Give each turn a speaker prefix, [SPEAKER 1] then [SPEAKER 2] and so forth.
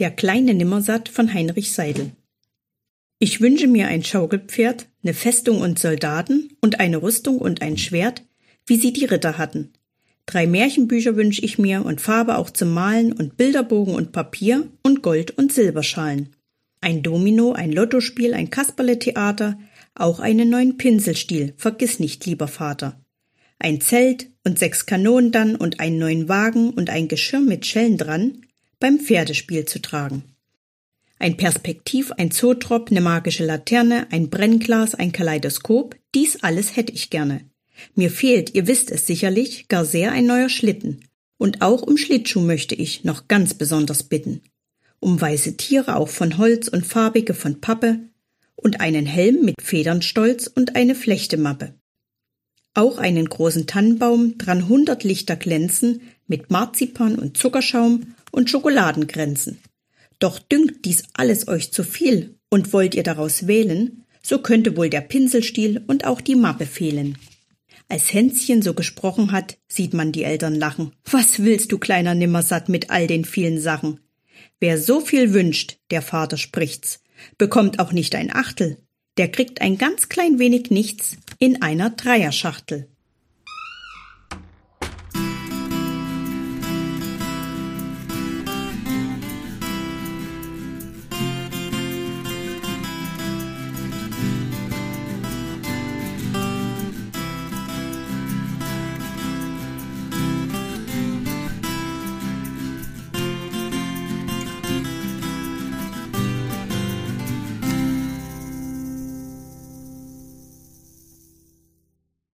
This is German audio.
[SPEAKER 1] Der kleine Nimmersatt von Heinrich Seidel. Ich wünsche mir ein Schaukelpferd, ne Festung und Soldaten und eine Rüstung und ein Schwert, wie sie die Ritter hatten. Drei Märchenbücher wünsche ich mir und Farbe auch zum Malen und Bilderbogen und Papier und Gold- und Silberschalen. Ein Domino, ein Lottospiel, ein Kasperletheater, auch einen neuen Pinselstiel, vergiss nicht, lieber Vater. Ein Zelt und sechs Kanonen dann und einen neuen Wagen und ein Geschirr mit Schellen dran, beim Pferdespiel zu tragen. Ein Perspektiv, ein Zootrop, ne magische Laterne, ein Brennglas, ein Kaleidoskop, dies alles hätte ich gerne. Mir fehlt, ihr wisst es sicherlich, gar sehr ein neuer Schlitten. Und auch um Schlittschuh möchte ich noch ganz besonders bitten. Um weiße Tiere auch von Holz und farbige von Pappe und einen Helm mit Federnstolz und eine Flechtemappe. Auch einen großen Tannenbaum, dran hundert Lichter glänzen, mit Marzipan und Zuckerschaum und Schokoladenkränzen. Doch dünkt dies alles euch zu viel und wollt ihr daraus wählen, so könnte wohl der Pinselstiel und auch die Mappe fehlen. Als Hänschen so gesprochen hat, sieht man die Eltern lachen. Was willst du, kleiner Nimmersatt, mit all den vielen Sachen? Wer so viel wünscht, der Vater spricht's, bekommt auch nicht ein Achtel. Der kriegt ein ganz klein wenig nichts in einer Dreierschachtel.